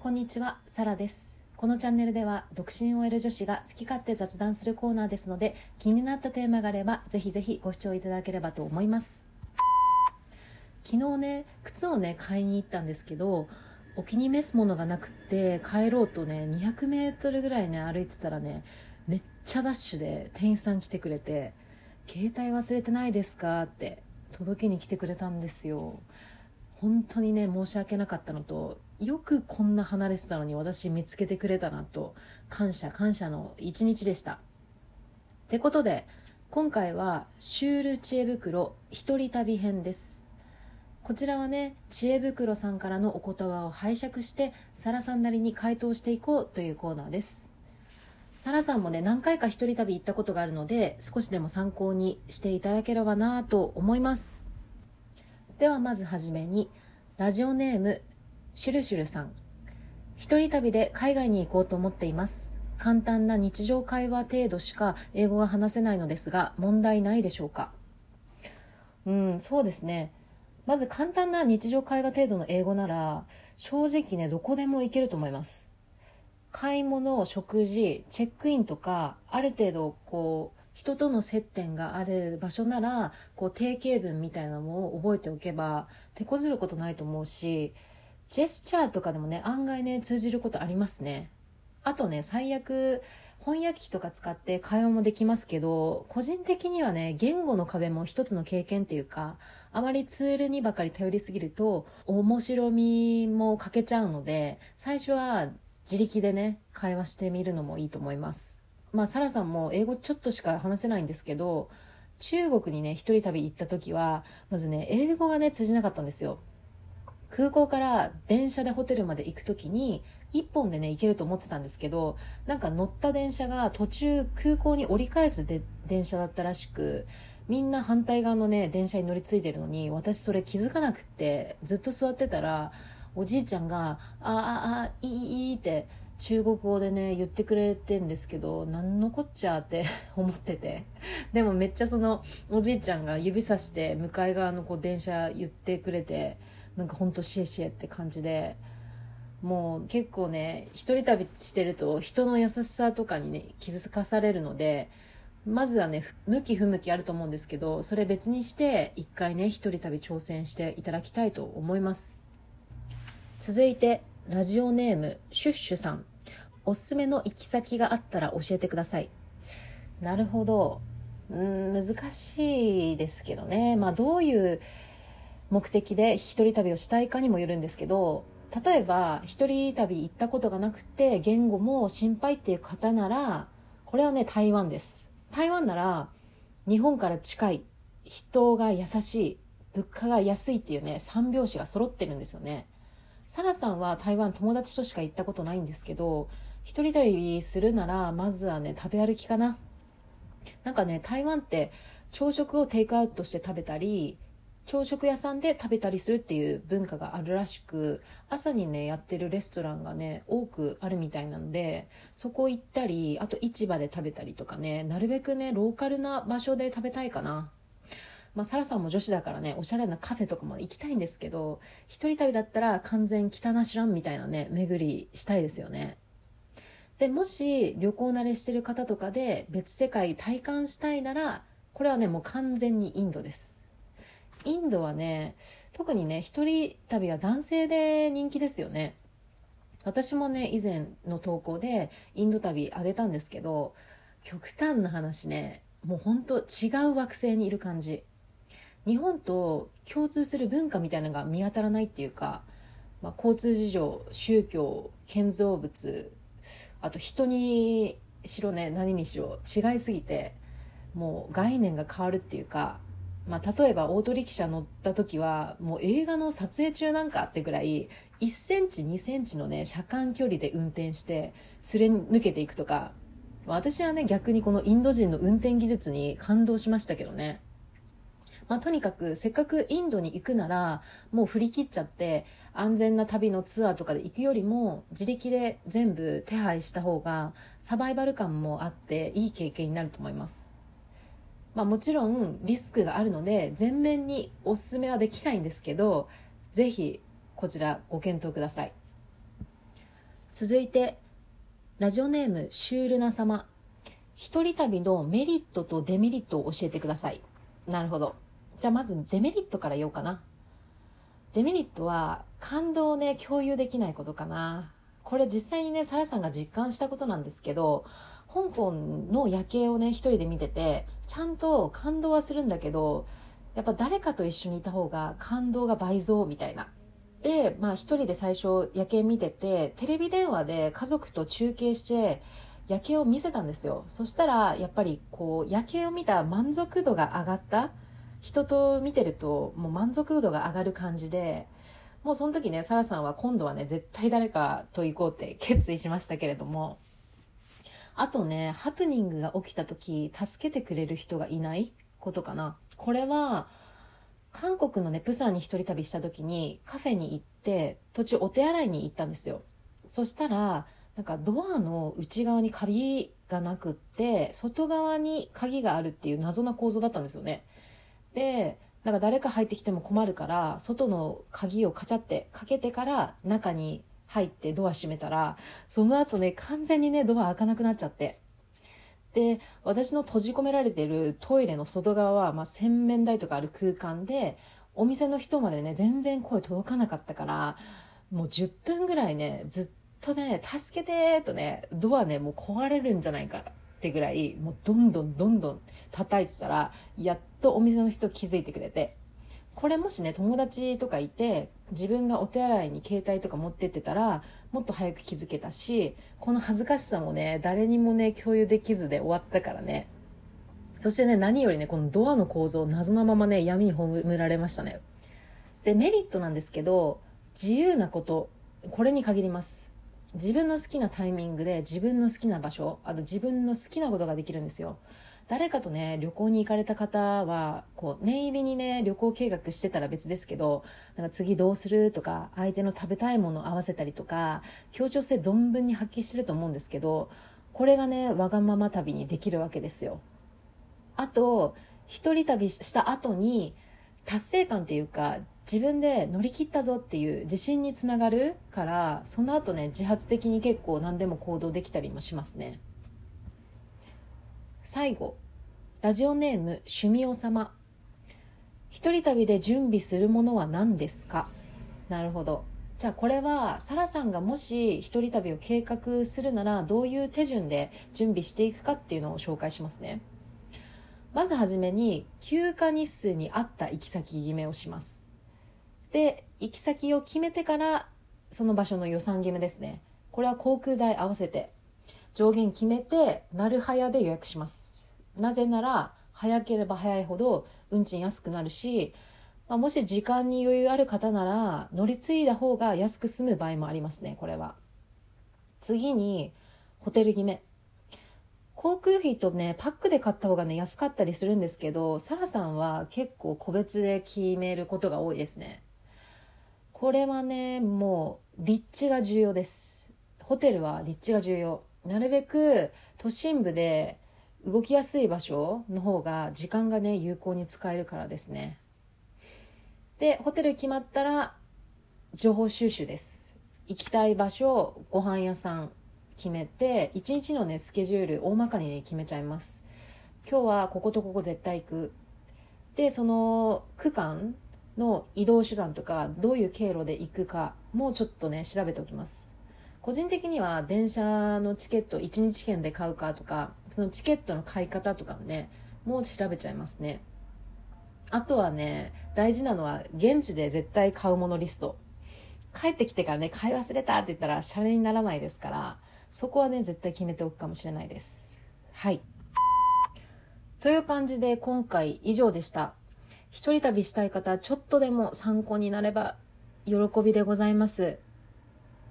こんにちは、サラです。このチャンネルでは、独身 OL 女子が好き勝手雑談するコーナーですので、気になったテーマがあれば、ぜひぜひご視聴いただければと思います。昨日ね、靴をね、買いに行ったんですけど、お気に召すものがなくって、帰ろうとね、200メートルぐらいね、歩いてたらね、めっちゃダッシュで店員さん来てくれて、携帯忘れてないですかって届けに来てくれたんですよ。本当にね、申し訳なかったのと、よくこんな離れてたのに私見つけてくれたなと、感謝感謝の一日でした。ってことで、今回はシュール知恵袋一人旅編です。こちらはね、知恵袋さんからのお言葉を拝借して、サラさんなりに回答していこうというコーナーです。サラさんもね、何回か一人旅行ったことがあるので、少しでも参考にしていただければなと思います。ではまずはじめに、ラジオネーム、シュルシュルさん。一人旅で海外に行こうと思っています。簡単な日常会話程度しか英語が話せないのですが、問題ないでしょうかうん、そうですね。まず簡単な日常会話程度の英語なら、正直ね、どこでも行けると思います。買い物、食事、チェックインとか、ある程度、こう、人との接点がある場所なら、こう、定型文みたいなのを覚えておけば、手こずることないと思うし、ジェスチャーとかでもね、案外ね、通じることありますね。あとね、最悪、翻訳機とか使って会話もできますけど、個人的にはね、言語の壁も一つの経験っていうか、あまりツールにばかり頼りすぎると、面白みも欠けちゃうので、最初は自力でね、会話してみるのもいいと思います。まあ、サラさんも英語ちょっとしか話せないんですけど、中国にね、一人旅行った時は、まずね、英語がね、通じなかったんですよ。空港から電車でホテルまで行く時に、一本でね、行けると思ってたんですけど、なんか乗った電車が途中空港に折り返すで電車だったらしく、みんな反対側のね、電車に乗り継いでるのに、私それ気づかなくって、ずっと座ってたら、おじいちゃんが、ああ、あ、いい、いいって、中国語でね、言ってくれてんですけど、なんのこっちゃって 思ってて。でもめっちゃその、おじいちゃんが指さして、向かい側のこう電車言ってくれて、なんかほんとシエシエって感じで、もう結構ね、一人旅してると人の優しさとかにね、気づかされるので、まずはね、向き不向きあると思うんですけど、それ別にして、一回ね、一人旅挑戦していただきたいと思います。続いて、ラジオネーム、シュッシュさん。おすすめの行き先があったら教えてください。なるほど。うん、難しいですけどね。まあ、どういう目的で一人旅をしたいかにもよるんですけど、例えば、一人旅行ったことがなくて、言語も心配っていう方なら、これはね、台湾です。台湾なら、日本から近い、人が優しい、物価が安いっていうね、三拍子が揃ってるんですよね。サラさんは台湾友達としか行ったことないんですけど、一人旅するなら、まずはね、食べ歩きかな。なんかね、台湾って朝食をテイクアウトして食べたり、朝食屋さんで食べたりするっていう文化があるらしく、朝にね、やってるレストランがね、多くあるみたいなので、そこ行ったり、あと市場で食べたりとかね、なるべくね、ローカルな場所で食べたいかな。まあ、サラさんも女子だからね、おしゃれなカフェとかも行きたいんですけど、一人旅だったら完全北なしらんみたいなね、巡りしたいですよね。で、もし旅行慣れしてる方とかで別世界体感したいなら、これはね、もう完全にインドです。インドはね、特にね、一人旅は男性で人気ですよね。私もね、以前の投稿でインド旅あげたんですけど、極端な話ね、もうほんと違う惑星にいる感じ。日本と共通する文化みたいなのが見当たらないっていうか、まあ、交通事情、宗教、建造物、あと人にしろね、何にしろ違いすぎて、もう概念が変わるっていうか、まあ、例えばオートリキシャ乗った時は、もう映画の撮影中なんかってぐらい、1センチ、2センチのね、車間距離で運転して、すれ抜けていくとか、私はね、逆にこのインド人の運転技術に感動しましたけどね。まあ、とにかく、せっかくインドに行くなら、もう振り切っちゃって、安全な旅のツアーとかで行くよりも、自力で全部手配した方が、サバイバル感もあって、いい経験になると思います。まあもちろんリスクがあるので全面におすすめはできないんですけど、ぜひこちらご検討ください。続いて、ラジオネームシュールな様。一人旅のメリットとデメリットを教えてください。なるほど。じゃあまずデメリットから言おうかな。デメリットは感動をね、共有できないことかな。これ実際にね、サラさんが実感したことなんですけど、香港の夜景をね、一人で見てて、ちゃんと感動はするんだけど、やっぱ誰かと一緒にいた方が感動が倍増みたいな。で、まあ一人で最初夜景見てて、テレビ電話で家族と中継して、夜景を見せたんですよ。そしたら、やっぱりこう、夜景を見た満足度が上がった。人と見てると、もう満足度が上がる感じで、もうその時ね、サラさんは今度はね、絶対誰かと行こうって決意しましたけれども、あとね、ハプニングが起きた時、助けてくれる人がいない？ことかな？これは、韓国のね、プサンに一人旅した時にカフェに行って、途中お手洗いに行ったんですよ。そしたら、なんかドアの内側に鍵がなくって、外側に鍵があるっていう謎な構造だったんですよね。で、なんか誰か入ってきても困るから、外の鍵をカチャってかけてから中に入ってドア閉めたら、その後ね、完全にね、ドア開かなくなっちゃって。で、私の閉じ込められてるトイレの外側は、まあ、洗面台とかある空間で、お店の人までね、全然声届かなかったから、もう10分ぐらいね、ずっとね、助けてーとね、ドアね、もう壊れるんじゃないかってぐらい、もうどんどんどんどん叩いてたら、やっとお店の人気づいてくれて、これもしね、友達とかいて、自分がお手洗いに携帯とか持ってってたら、もっと早く気づけたし、この恥ずかしさもね、誰にもね、共有できずで終わったからね。そしてね、何よりね、このドアの構造、謎のままね、闇に葬られましたね。で、メリットなんですけど、自由なこと、これに限ります。自分の好きなタイミングで自分の好きな場所、あと自分の好きなことができるんですよ。誰かとね、旅行に行かれた方は、こう、念入りにね、旅行計画してたら別ですけど、なんか次どうするとか、相手の食べたいものを合わせたりとか、協調性存分に発揮してると思うんですけど、これがね、わがまま旅にできるわけですよ。あと、一人旅した後に、達成感っていうか、自分で乗り切ったぞっていう自信につながるから、その後ね、自発的に結構何でも行動できたりもしますね。最後、ラジオネーム、趣味お様。一人旅で準備するものは何ですか？なるほど。じゃあこれは、サラさんがもし一人旅を計画するなら、どういう手順で準備していくかっていうのを紹介しますね。まずはじめに、休暇日数に合った行き先決めをします。で、行き先を決めてから、その場所の予算決めですね。これは航空代合わせて上限決めて、なるはやで予約します。なぜなら、早ければ早いほど運賃安くなるし、まあ、もし時間に余裕ある方なら、乗り継いだ方が安く済む場合もありますね、これは。次に、ホテル決め。航空費とね、パックで買った方がね、安かったりするんですけど、サラさんは結構個別で決めることが多いですね。これはね、もう、立地が重要です。ホテルは立地が重要。なるべく都心部で動きやすい場所の方が時間がね、有効に使えるからですね。で、ホテル決まったら情報収集です。行きたい場所、ご飯屋さん決めて、一日のね、スケジュール大まかに、ね、決めちゃいます。今日はこことここ絶対行く。で、その区間の移動手段とか、どういう経路で行くかもちょっとね、調べておきます。個人的には電車のチケット1日券で買うかとか、そのチケットの買い方とかね、もう調べちゃいますね。あとはね、大事なのは現地で絶対買うものリスト。帰ってきてからね、買い忘れたって言ったらシャレにならないですから、そこはね、絶対決めておくかもしれないです。はい。という感じで今回以上でした。一人旅したい方、ちょっとでも参考になれば喜びでございます。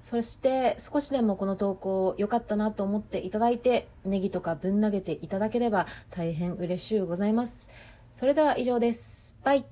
そして少しでもこの投稿良かったなと思っていただいて、ネギとかぶん投げていただければ大変嬉しゅうございます。それでは以上です。バイ